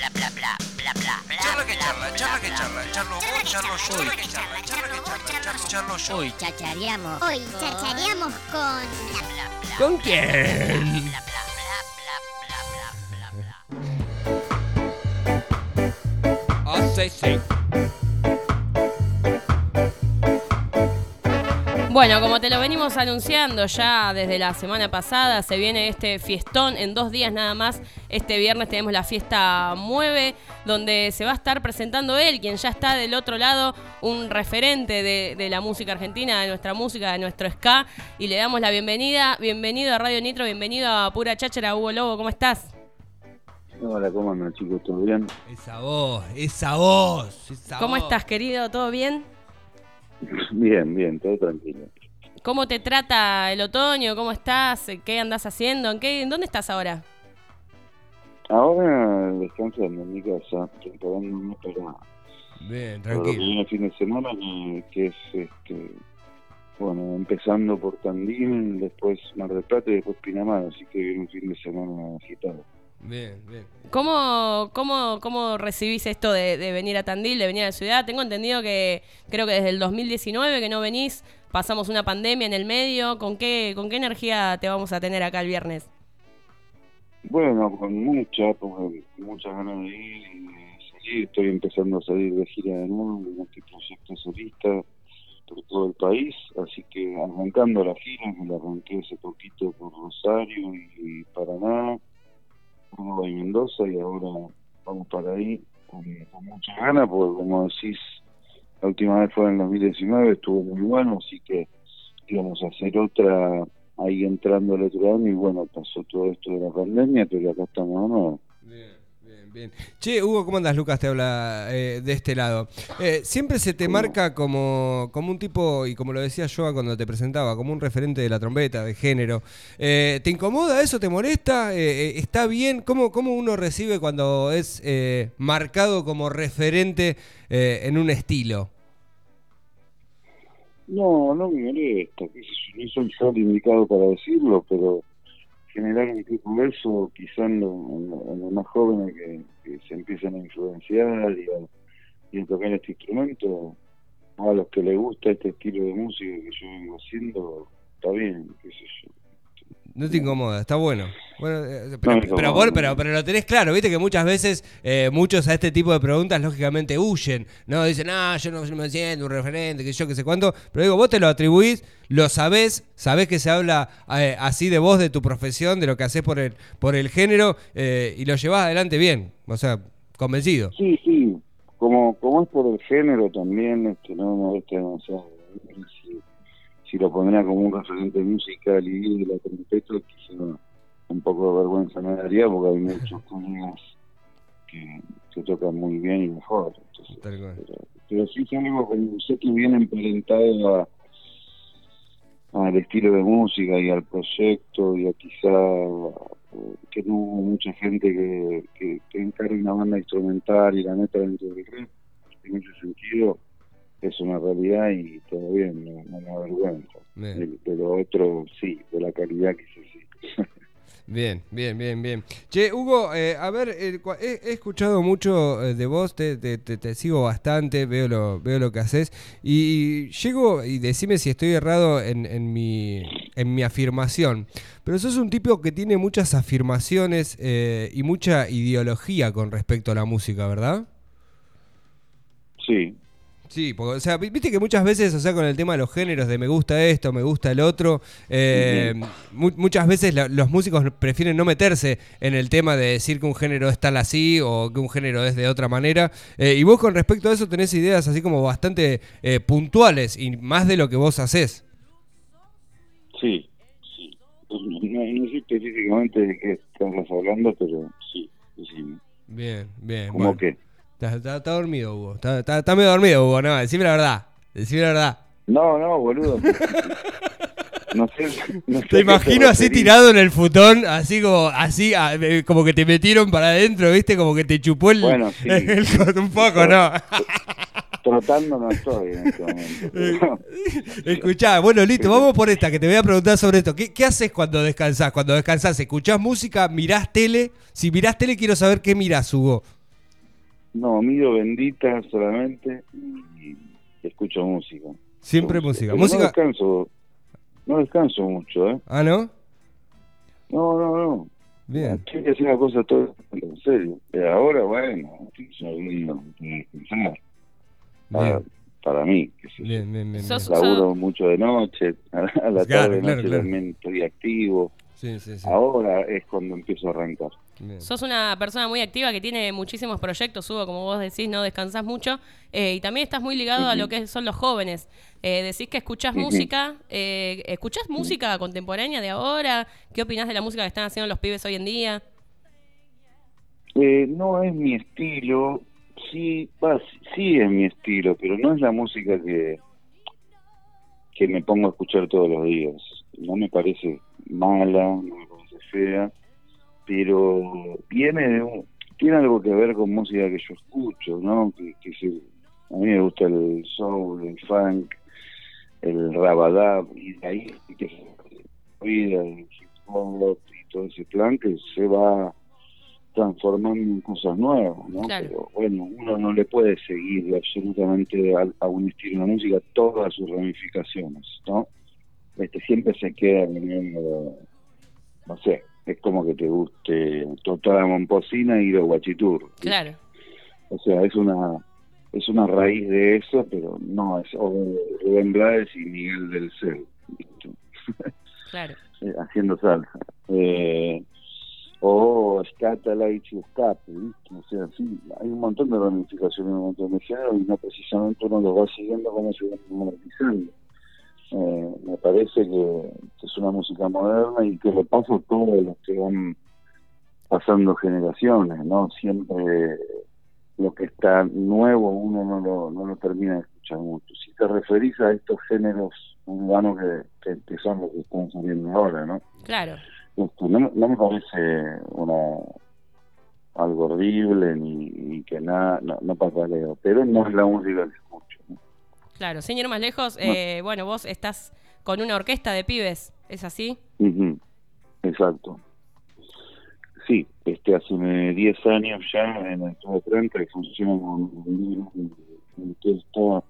Charla que charla, charla que charla, charlo vos, charlo yo, charla que charla, charla que charla, charlo yo. Hoy Chachareamos. Hoy chachareamos con ¿Con quién? Ah, sí, sí. Bueno, como te lo venimos anunciando ya desde la semana pasada, se viene este fiestón en dos días nada más. Este viernes tenemos la fiesta Mueve, donde se va a estar presentando él, quien ya está del otro lado, un referente de, de la música argentina, de nuestra música, de nuestro ska. Y le damos la bienvenida. Bienvenido a Radio Nitro, bienvenido a Pura Cháchara, Hugo Lobo, ¿cómo estás? Hola, ¿cómo andan chicos? ¿Todo bien? Esa voz, esa voz, esa ¿Cómo voz. estás, querido? ¿Todo bien? Bien, bien, todo tranquilo. ¿Cómo te trata el otoño? ¿Cómo estás? ¿Qué andas haciendo? ¿En, qué, ¿En dónde estás ahora? Ahora descansando en mi casa, preparándome para, Bien, para lo que tranquilo. viene el fin de semana, que, que es, este, bueno, empezando por Tandil, después Mar del Plata y después Pinamar, así que viene un fin de semana agitado. Bien, bien. ¿Cómo, cómo, cómo recibís esto de, de venir a Tandil, de venir a la ciudad? Tengo entendido que creo que desde el 2019 que no venís, pasamos una pandemia en el medio. ¿Con qué, con qué energía te vamos a tener acá el viernes? Bueno, con mucha, porque muchas ganas de ir y de salir, estoy empezando a salir de gira de nuevo, con este proyecto solista por todo el país, así que arrancando la gira, que la arranqué hace poquito por Rosario y Paraná, Córdoba y Mendoza, y ahora vamos para ahí con, muchas ganas, porque como decís, la última vez fue en el 2019, estuvo muy bueno, así que íbamos a hacer otra ahí entrando el otro año y bueno, pasó todo esto de la pandemia, pero acá estamos nuevo. Bien. Che, Hugo, ¿cómo andas? Lucas te habla eh, de este lado. Eh, siempre se te marca como, como un tipo, y como lo decía yo cuando te presentaba, como un referente de la trompeta, de género. Eh, ¿Te incomoda eso? ¿Te molesta? Eh, ¿Está bien? ¿Cómo, ¿Cómo uno recibe cuando es eh, marcado como referente en un estilo? No, no me molesta, yo, soy yo el indicado para decirlo, pero generar de eso, quizá en, lo- los más jóvenes que, que se empiezan a influenciar y a, y a tocar este instrumento, a los que les gusta este estilo de música que yo vengo haciendo, está bien, qué sé yo. No te incomoda, está bueno. Bueno, eh, No pero, pero, vos- pero, pero lo tenés claro, viste que muchas veces eh, muchos a este tipo de preguntas lógicamente huyen, ¿no? Dicen, ah, yo no me siento un referente, que yo que sé cuánto. Pero digo, vos te lo atribuís, lo sabés, sabés que se habla eh, así de vos, de tu profesión, de lo que haces por el, por el género, eh, y lo llevás adelante bien, o sea, convencido. Sí, sí, como, como es por el género también, este, no me gusta demasiado. Si, si lo pondría como un referente musical y de la trompeta, quizá un poco de vergüenza me daría porque hay muchos colegas que, que tocan muy bien y mejor. Entonces, pero, pero sí es algo como sé que viene emparentado a al estilo de música y al proyecto y a quizá que no hubo mucha gente que, que, que encargue una banda instrumental y la meta dentro del rap en ese sentido es una realidad y todo bien, no, no me avergüenza. Bien. De, de lo otro sí, de la calidad quizás sí. Bien, bien, bien, bien. Che, Hugo, eh, a ver, eh, he escuchado mucho eh, de vos, te, te- te- te sigo bastante, veo lo, veo lo que haces y llego, y decime si estoy errado en, en mi, en mi afirmación, pero sos un tipo que tiene muchas afirmaciones eh, y mucha ideología con respecto a la música, ¿verdad? Sí, Sí, porque, o sea, vi- viste que muchas veces, o sea, con el tema de los géneros, de me gusta esto, me gusta el otro, eh, mu- muchas veces la- los músicos prefieren no meterse en el tema de decir que un género es tal así o que un género es de otra manera. Eh, y vos con respecto a eso tenés ideas así como bastante eh, puntuales y más de lo que vos haces. sí, sí. No, no sé específicamente de qué estamos hablando, pero sí, sí. Bien, bien. ¿Cómo bueno. que? Está, está- está dormido, Hugo. Está, está- está medio dormido, Hugo. No, decime la verdad. Decime la verdad. No, no, boludo. No sé, no sé a Te imagino así tirado en el futón, así como, así, eh, como que te metieron para adentro, ¿viste? Como que te chupó el, Bueno, sí. el un poco, ¿no? Trotando no estoy en este momento. pero- Escuchá, bueno, listo, vamos por esta, que te voy a preguntar sobre esto. ¿Qué, qué haces cuando descansás? Cuando descansás, ¿escuchás música? ¿Mirás tele? Si mirás tele, quiero saber qué mirás, Hugo. No, miro bendita solamente y escucho música. Siempre música. Pero Música. No descanso, no descanso mucho, ¿eh? Ah, ¿no? No, no, no. Bien. Tengo que hacer una cosa todo en serio. Pero ahora, bueno, que descansar. Para, para mí, que sé yo. Bien, bien, bien. Bien. laburo mucho de noche, a la Claro, tarde claro, noche claro. también estoy activo. Sí, sí, sí. Ahora es cuando empiezo a arrancar. Bien. Sos una persona muy activa que tiene muchísimos proyectos, Hugo, como vos decís, no descansás mucho. eh, y también estás muy ligado a lo que son los jóvenes. Eh, decís que escuchás música. Eh, ¿Escuchás música contemporánea de ahora? ¿Qué opinás de la música que están haciendo los pibes hoy en día? Eh, no es mi estilo, sí, va, sí- sí es mi estilo, pero no es la música que, que me pongo a escuchar todos los días. No me parece mala, no me parece fea, pero viene de un- tiene algo que ver con música que yo escucho, ¿no? Que, que se- a mí me gusta el soul, el funk, el rabadab, y de ahí que se vida, el hip hop y todo ese plan que se va transformando en cosas nuevas, ¿no? Claro. Pero bueno, uno no le puede seguir absolutamente a, a un estilo de música todas sus ramificaciones, ¿no? Este siempre se queda en el, no sé, es como que te guste toda la momposina y los guachitur. Claro, O sea, es una es una raíz de eso, pero no es o Rubén Blades y Miguel del Cel, claro. eh, haciendo salsa. Eh, o Scatalites y ¿viste? O sea, sí, hay un montón de ramificaciones, un montón de géneros y no precisamente uno los va siguiendo como se van monetizando. Eh, me parece que, que es una música moderna y que le pasa a todos los que van pasando generaciones, ¿no? Siempre lo que está nuevo uno no lo, no lo termina de escuchar mucho. Si te referís a estos géneros urbanos que, que, que son los que están saliendo ahora, ¿no? Claro. Esto no, no me parece una algo horrible ni, ni que nada, no, no pataleo, pero no es la música que escucho. ¿no? Claro, ir más lejos, eh, bueno, vos estás con una orquesta de pibes, ¿es así? Ujú, Exacto. Sí, este hace 10 años ya en el Club 30 que funciona con un orquesta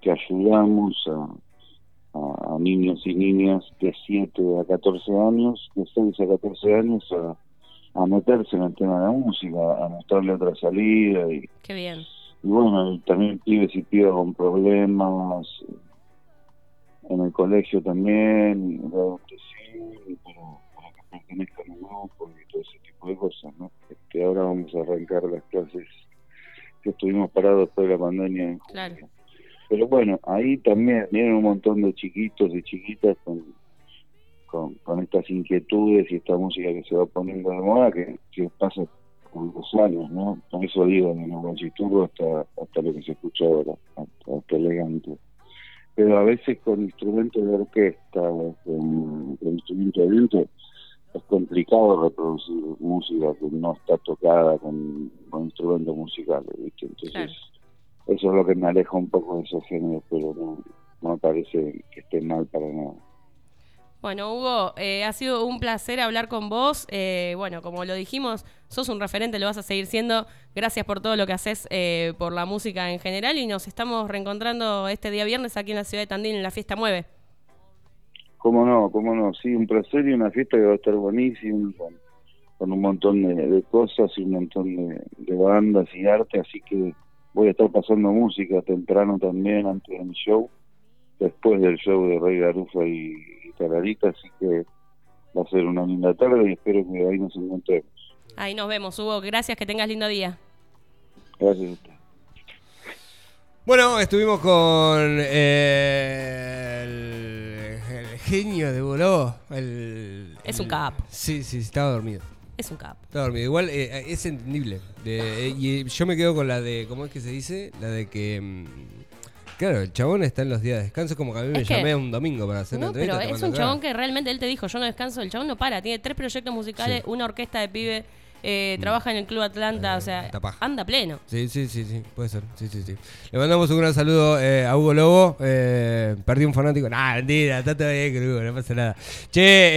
que ayudamos a, a, a niños y niñas de 7 a 14 años, de 6 a 14 años a, a meterse en el tema de la música, a mostrarle otra salida y, Qué bien. Y bueno, y también pibes y pibas con problemas en el colegio también, de adoptación, para, para que pertenezcan a un grupo y todo ese tipo de cosas, ¿no? Este, ahora vamos a arrancar las clases que estuvimos parados después de la pandemia en julio. Claro. Pero bueno, ahí también vienen un montón de chiquitos y chiquitas con, con, con estas inquietudes y esta música que se va poniendo de moda que, que pasa con los años, ¿no? Por eso digo, de los guachiturros hasta, hasta lo que se escucha ahora, hasta, hasta elegante. Pero a veces con instrumentos de orquesta con, con instrumentos de viento es complicado reproducir música que no está tocada con, con instrumentos musicales, ¿viste? Entonces, Claro. eso es lo que me aleja un poco de esos géneros, pero no, no me parece que esté mal para nada. Bueno, Hugo, eh, ha sido un placer hablar con vos. Eh, bueno, como lo dijimos, sos un referente, lo vas a seguir siendo. Gracias por todo lo que haces eh, por la música en general y nos estamos reencontrando este día viernes aquí en la ciudad de Tandil en la fiesta Mueve. ¿Cómo no? ¿Cómo no? Sí, un placer y una fiesta que va a estar buenísima, con, un montón de, cosas y un montón de, de bandas y arte, así que voy a estar pasando música temprano también antes de mi show, después del show de Rey Garufa y, así que va a ser una linda tarde y espero que ahí nos encontremos. Ahí nos vemos, Hugo. Gracias, que tengas lindo día. Gracias a usted. Bueno, estuvimos con eh, el, el genio de Boló. El, Es un capo. Sí, sí, estaba dormido. Es un capo. Estaba dormido. Igual eh, es entendible. De- eh, y yo me quedo con la de, ¿cómo es que se dice? La de que... mm, Claro, el chabón está en los días de descanso, como que a mí me Es que- llamé un domingo para hacer una No, pero entrevista. es tomando un chabón que realmente él te dijo, yo no descanso, el chabón no para, tiene tres proyectos musicales, una orquesta de pibe, eh, trabaja en el Club Atlanta, o sea, Mm. Anda pleno. Sí, sí, sí, sí, puede ser. Sí, sí, sí. Le mandamos un gran saludo eh, a Hugo Lobo. Eh, perdí un fanático. Nah, mentira, está todo bien, Hugo, no pasa nada. Che,